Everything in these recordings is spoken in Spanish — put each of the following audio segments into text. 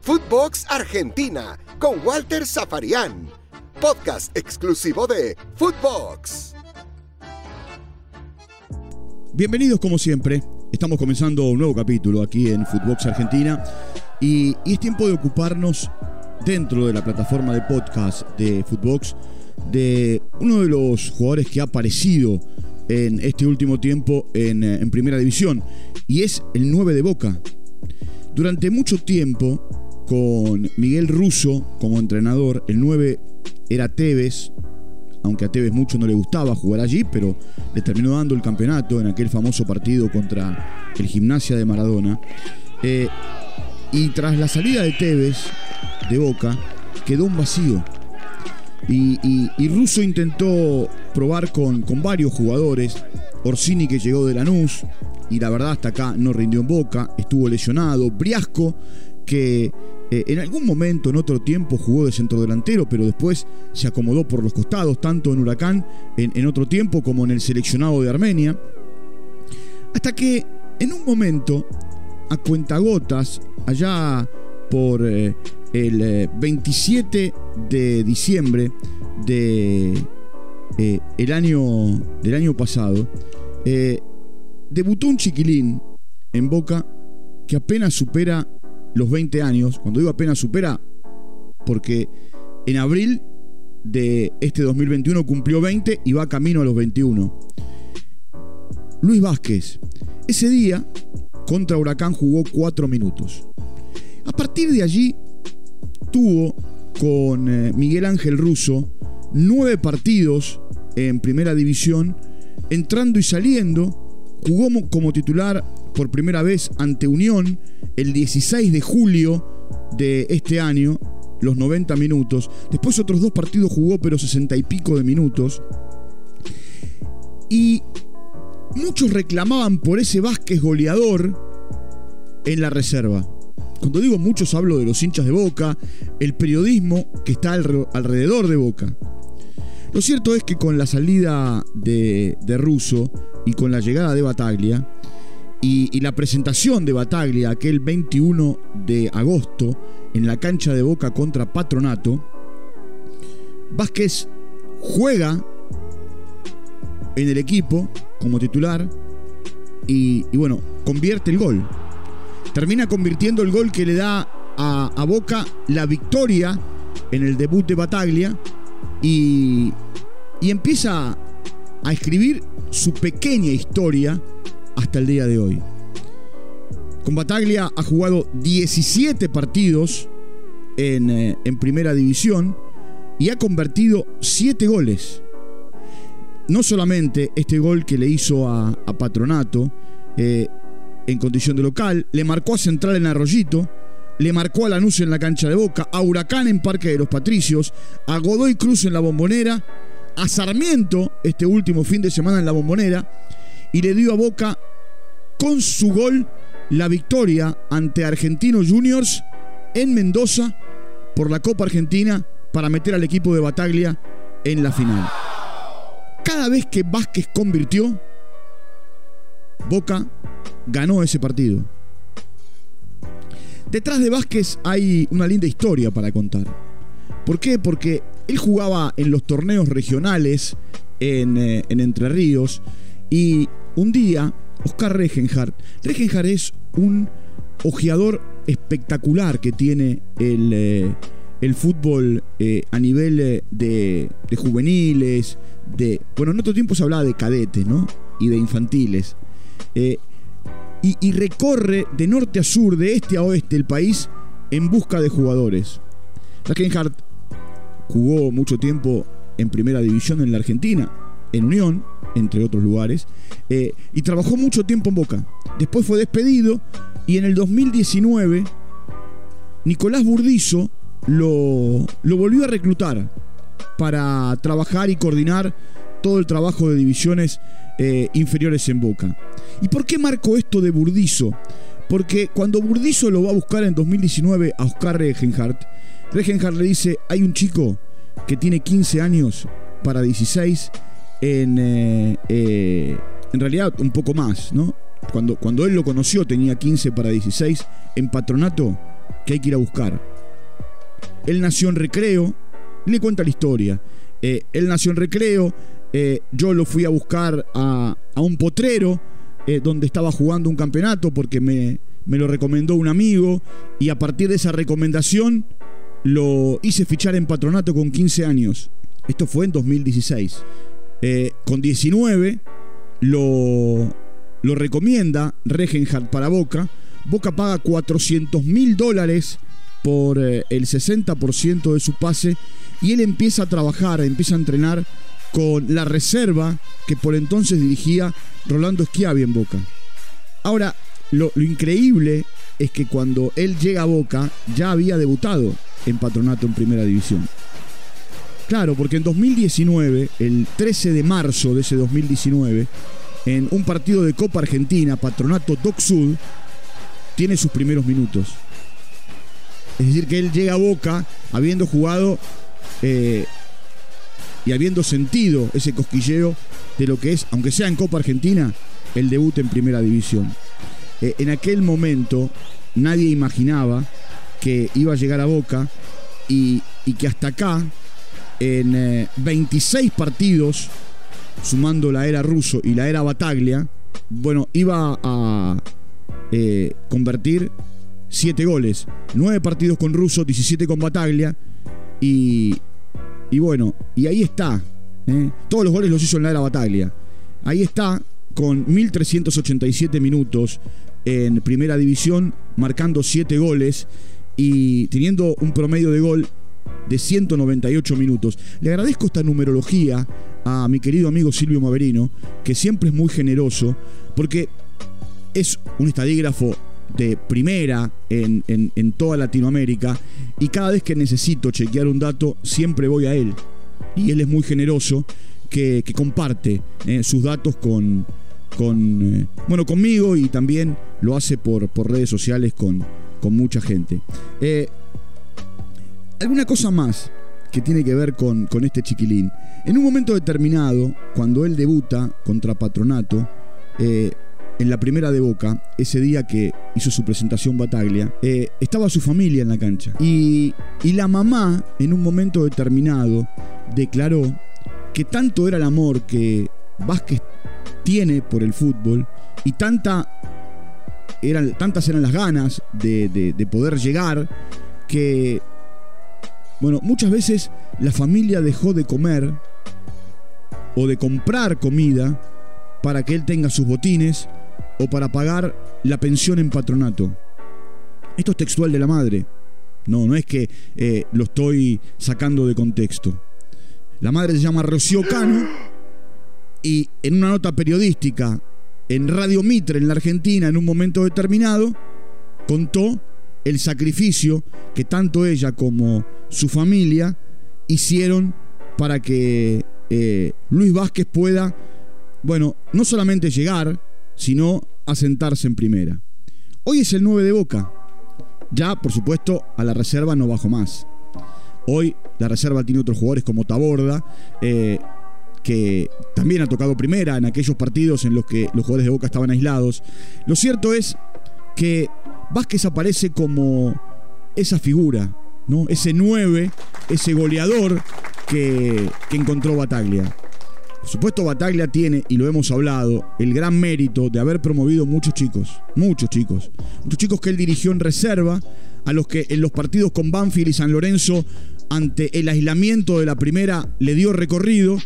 Footbox Argentina con Walter Zafarian. Podcast exclusivo de Footbox. Bienvenidos como siempre. Estamos comenzando un nuevo capítulo aquí en Footbox Argentina y, es tiempo de ocuparnos dentro de la plataforma de podcast de Footbox de uno de los jugadores que ha aparecido en este último tiempo en, en Primera División y es el 9 de Boca. Durante mucho tiempo con Miguel Russo como entrenador. El 9 era Tevez, aunque a Tevez mucho no le gustaba jugar allí, pero le terminó dando el campeonato en aquel famoso partido contra el Gimnasia de Maradona. Eh, y tras la salida de Tevez de Boca, quedó un vacío. Y, y, Russo intentó probar con, con varios jugadores. Orsini que llegó de Lanús y la verdad hasta acá no rindió en Boca, estuvo lesionado. Briasco que eh, en algún momento, en otro tiempo, jugó de centro delantero, pero después se acomodó por los costados, tanto en Huracán en, otro tiempo como en el seleccionado de Armenia. Hasta que en un momento, a cuentagotas, allá por eh, el 27 eh, de diciembre de, el año, del año pasado, debutó un chiquilín en Boca que apenas supera los 20 años, cuando digo apenas supera, porque en abril de este 2021 cumplió 20 y va camino a los 21. Luis Vázquez, ese día contra Huracán jugó 4 minutos. A partir de allí tuvo con eh, Miguel Ángel Russo 9 partidos en primera división, entrando y saliendo, jugó como titular por primera vez ante Unión el 16 de julio de este año, los 90 minutos. Después otros dos partidos jugó, pero 60 y pico de minutos. Y muchos reclamaban por ese Vázquez goleador en la reserva. Cuando digo muchos hablo de los hinchas de Boca, el periodismo que está alrededor de Boca. Lo cierto es que con la salida de, de Russo y con la llegada de Bataglia, y, la presentación de Bataglia aquel 21 de agosto en la cancha de Boca contra Patronato, Vázquez juega en el equipo como titular y, bueno, convierte el gol. Termina convirtiendo el gol que le da a, a Boca la victoria en el debut de Bataglia y, y empieza a escribir su pequeña historia hasta el día de hoy. Con Bataglia ha jugado 17 partidos eh, en, primera división y ha convertido 7 goles. No solamente este gol que le hizo a, Patronato eh, en condición de local, le marcó a Central en Arroyito, le marcó a Lanús en la cancha de Boca, a Huracán en Parque de los Patricios, a Godoy Cruz en la Bombonera, a Sarmiento este último fin de semana en la Bombonera y le dio a Boca con su gol la victoria ante Argentinos Juniors en Mendoza por la Copa Argentina para meter al equipo de Bataglia en la final. Cada vez que Vázquez convirtió, Boca ganó ese partido. Detrás de Vázquez hay una linda historia para contar. ¿Por qué? Porque él jugaba en los torneos regionales en, eh, en Entre Ríos y un día Oscar Regenhardt. Regenhardt es un ojeador espectacular que tiene el, eh, el fútbol eh, a nivel de, juveniles, de... Bueno, en otro tiempo se hablaba de cadetes, ¿no? Y de infantiles. Y, recorre de norte a sur, de este a oeste el país en busca de jugadores. Regenhardt jugó mucho tiempo en primera división en la Argentina, en Unión, entre otros lugares, eh, y trabajó mucho tiempo en Boca. Después fue despedido y en el 2019 Nicolás Burdizo lo volvió a reclutar para trabajar y coordinar todo el trabajo de divisiones eh, inferiores en Boca. ¿Y por qué marco esto de Burdizo? Porque cuando Burdizo lo va a buscar en 2019 a Oscar Regenhardt, Regenhardt le dice, hay un chico que tiene 15 años para 16 en, eh, eh, en realidad un poco más, ¿no? cuando, cuando él lo conoció tenía 15 para 16, en patronato que hay que ir a buscar. Él nació en recreo, le cuenta la historia. Él nació en recreo, eh, yo lo fui a buscar a, un potrero eh, donde estaba jugando un campeonato porque me, me lo recomendó un amigo y a partir de esa recomendación lo hice fichar en patronato con 15 años. Esto fue en 2016. con 19 lo, lo recomienda Regenhardt para Boca. Boca paga 400 mil dólares por eh, el 60% de su pase y él empieza a trabajar, empieza a entrenar con la reserva que por entonces dirigía Rolando Schiavi en Boca. Ahora, lo, increíble es que cuando él llega a Boca ya había debutado en Patronato en Primera División. Claro, porque en 2019, el 13 de marzo de ese 2019, en un partido de Copa Argentina, Patronato Doc Sud, tiene sus primeros minutos. Es decir, que él llega a Boca habiendo jugado eh, y habiendo sentido ese cosquilleo de lo que es, aunque sea en Copa Argentina, el debut en Primera División. Eh, en aquel momento nadie imaginaba que iba a llegar a Boca y, que hasta acá, en 26 eh, partidos, sumando la era ruso y la era Bataglia, bueno, iba a convertir 7 goles, 9 partidos con Russo, 17 con Bataglia. Y, y bueno, y ahí está. ¿eh? Todos los goles los hizo en la era Bataglia. Ahí está con 1.387 minutos en primera división, marcando 7 goles y teniendo un promedio de gol de 198 minutos. Le agradezco esta numerología a mi querido amigo Silvio Maverino, que siempre es muy generoso, porque es un estadígrafo de primera en, toda Latinoamérica y cada vez que necesito chequear un dato siempre voy a él. Y él es muy generoso que, comparte eh, sus datos con, con eh, bueno, conmigo y también lo hace por, por redes sociales con, con mucha gente. Eh, alguna cosa más que tiene que ver con, con este chiquilín. En un momento determinado, cuando él debuta contra Patronato, en la primera de Boca, ese día que hizo su presentación Bataglia, eh, estaba su familia en la cancha. Y, la mamá, en un momento determinado, declaró que tanto era el amor que Vázquez tiene por el fútbol y eran, tantas eran las ganas de, de, poder llegar que, bueno, muchas veces la familia dejó de comer o de comprar comida para que él tenga sus botines o para pagar la pensión en patronato. Esto es textual de la madre. No, no es que eh, lo estoy sacando de contexto. La madre se llama Rocío Cano y en una nota periodística en Radio Mitre en la Argentina en un momento determinado contó el sacrificio que tanto ella como su familia hicieron para que eh, Luis Vázquez pueda, bueno, no solamente llegar, sino asentarse en primera. Hoy es el 9 de Boca. Ya, por supuesto, a la reserva no bajo más. Hoy la reserva tiene otros jugadores como Taborda, eh, que también ha tocado primera en aquellos partidos en los que los jugadores de Boca estaban aislados. Lo cierto es que Vázquez aparece como esa figura, ¿no? ese 9, ese goleador que, que encontró Bataglia. Por supuesto, Bataglia tiene, y lo hemos hablado, el gran mérito de haber promovido muchos chicos, muchos chicos, muchos chicos que él dirigió en reserva, a los que en los partidos con Banfield y San Lorenzo, ante el aislamiento de la primera, le dio recorrido.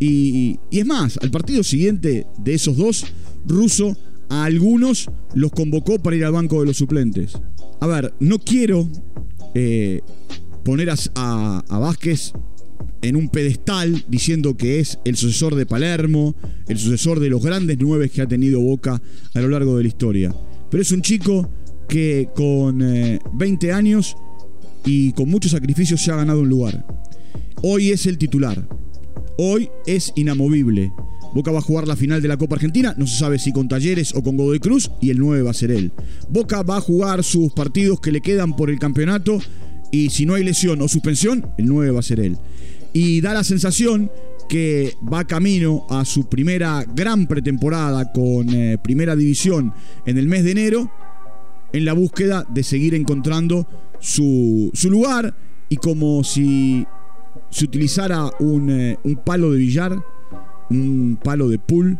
Y, es más, al partido siguiente de esos dos, Russo a algunos los convocó para ir al banco de los suplentes. A ver, no quiero eh, poner a, a Vázquez en un pedestal diciendo que es el sucesor de Palermo, el sucesor de los grandes nueve que ha tenido Boca a lo largo de la historia. Pero es un chico que con 20 eh, años y con muchos sacrificios se ha ganado un lugar. Hoy es el titular. Hoy es inamovible. Boca va a jugar la final de la Copa Argentina, no se sabe si con Talleres o con Godoy Cruz, y el 9 va a ser él. Boca va a jugar sus partidos que le quedan por el campeonato, y si no hay lesión o suspensión, el 9 va a ser él y da la sensación que va camino a su primera gran pretemporada con eh, primera división en el mes de enero, en la búsqueda de seguir encontrando su, lugar y como si se utilizara un, eh, un, palo de billar, un palo de pool,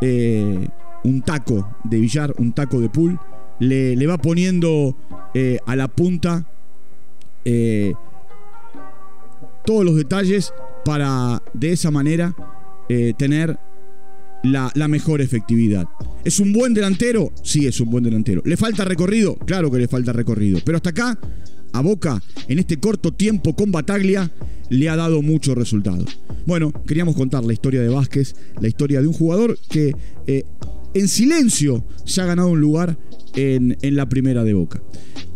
eh, un taco de billar, un taco de pool, le, le va poniendo a la punta todos los detalles para de esa manera eh, tener la, mejor efectividad. ¿Es un buen delantero? Sí, es un buen delantero. ¿Le falta recorrido? Claro que le falta recorrido. Pero hasta acá, a Boca, en este corto tiempo con Bataglia, le ha dado muchos resultados. Bueno, queríamos contar la historia de Vázquez, la historia de un jugador que eh, en silencio se ha ganado un lugar en la primera de Boca.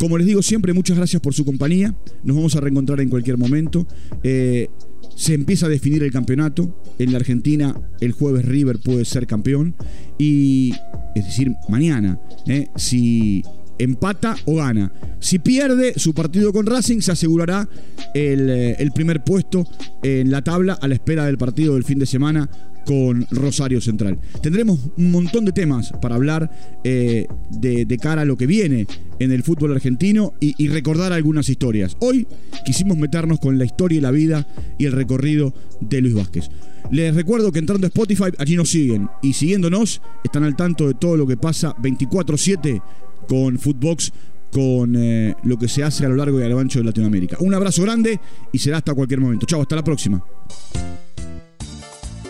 Como les digo siempre, muchas gracias por su compañía. Nos vamos a reencontrar en cualquier momento. Eh, se empieza a definir el campeonato. En la Argentina, el jueves River puede ser campeón. Y, es decir, mañana, eh, si empata o gana. Si pierde su partido con Racing, se asegurará eh, el, primer puesto en la tabla a la espera del partido del fin de semana con Rosario Central. Tendremos un montón de temas para hablar eh, de, cara a lo que viene en el fútbol argentino y, recordar algunas historias. Hoy quisimos meternos con la historia y la vida y el recorrido de Luis Vázquez. Les recuerdo que entrando a Spotify, allí nos siguen y siguiéndonos están al tanto de todo lo que pasa 24/7 con Footbox con eh, lo que se hace a lo largo y a lo ancho de Latinoamérica. Un abrazo grande y será hasta cualquier momento. Chao, hasta la próxima.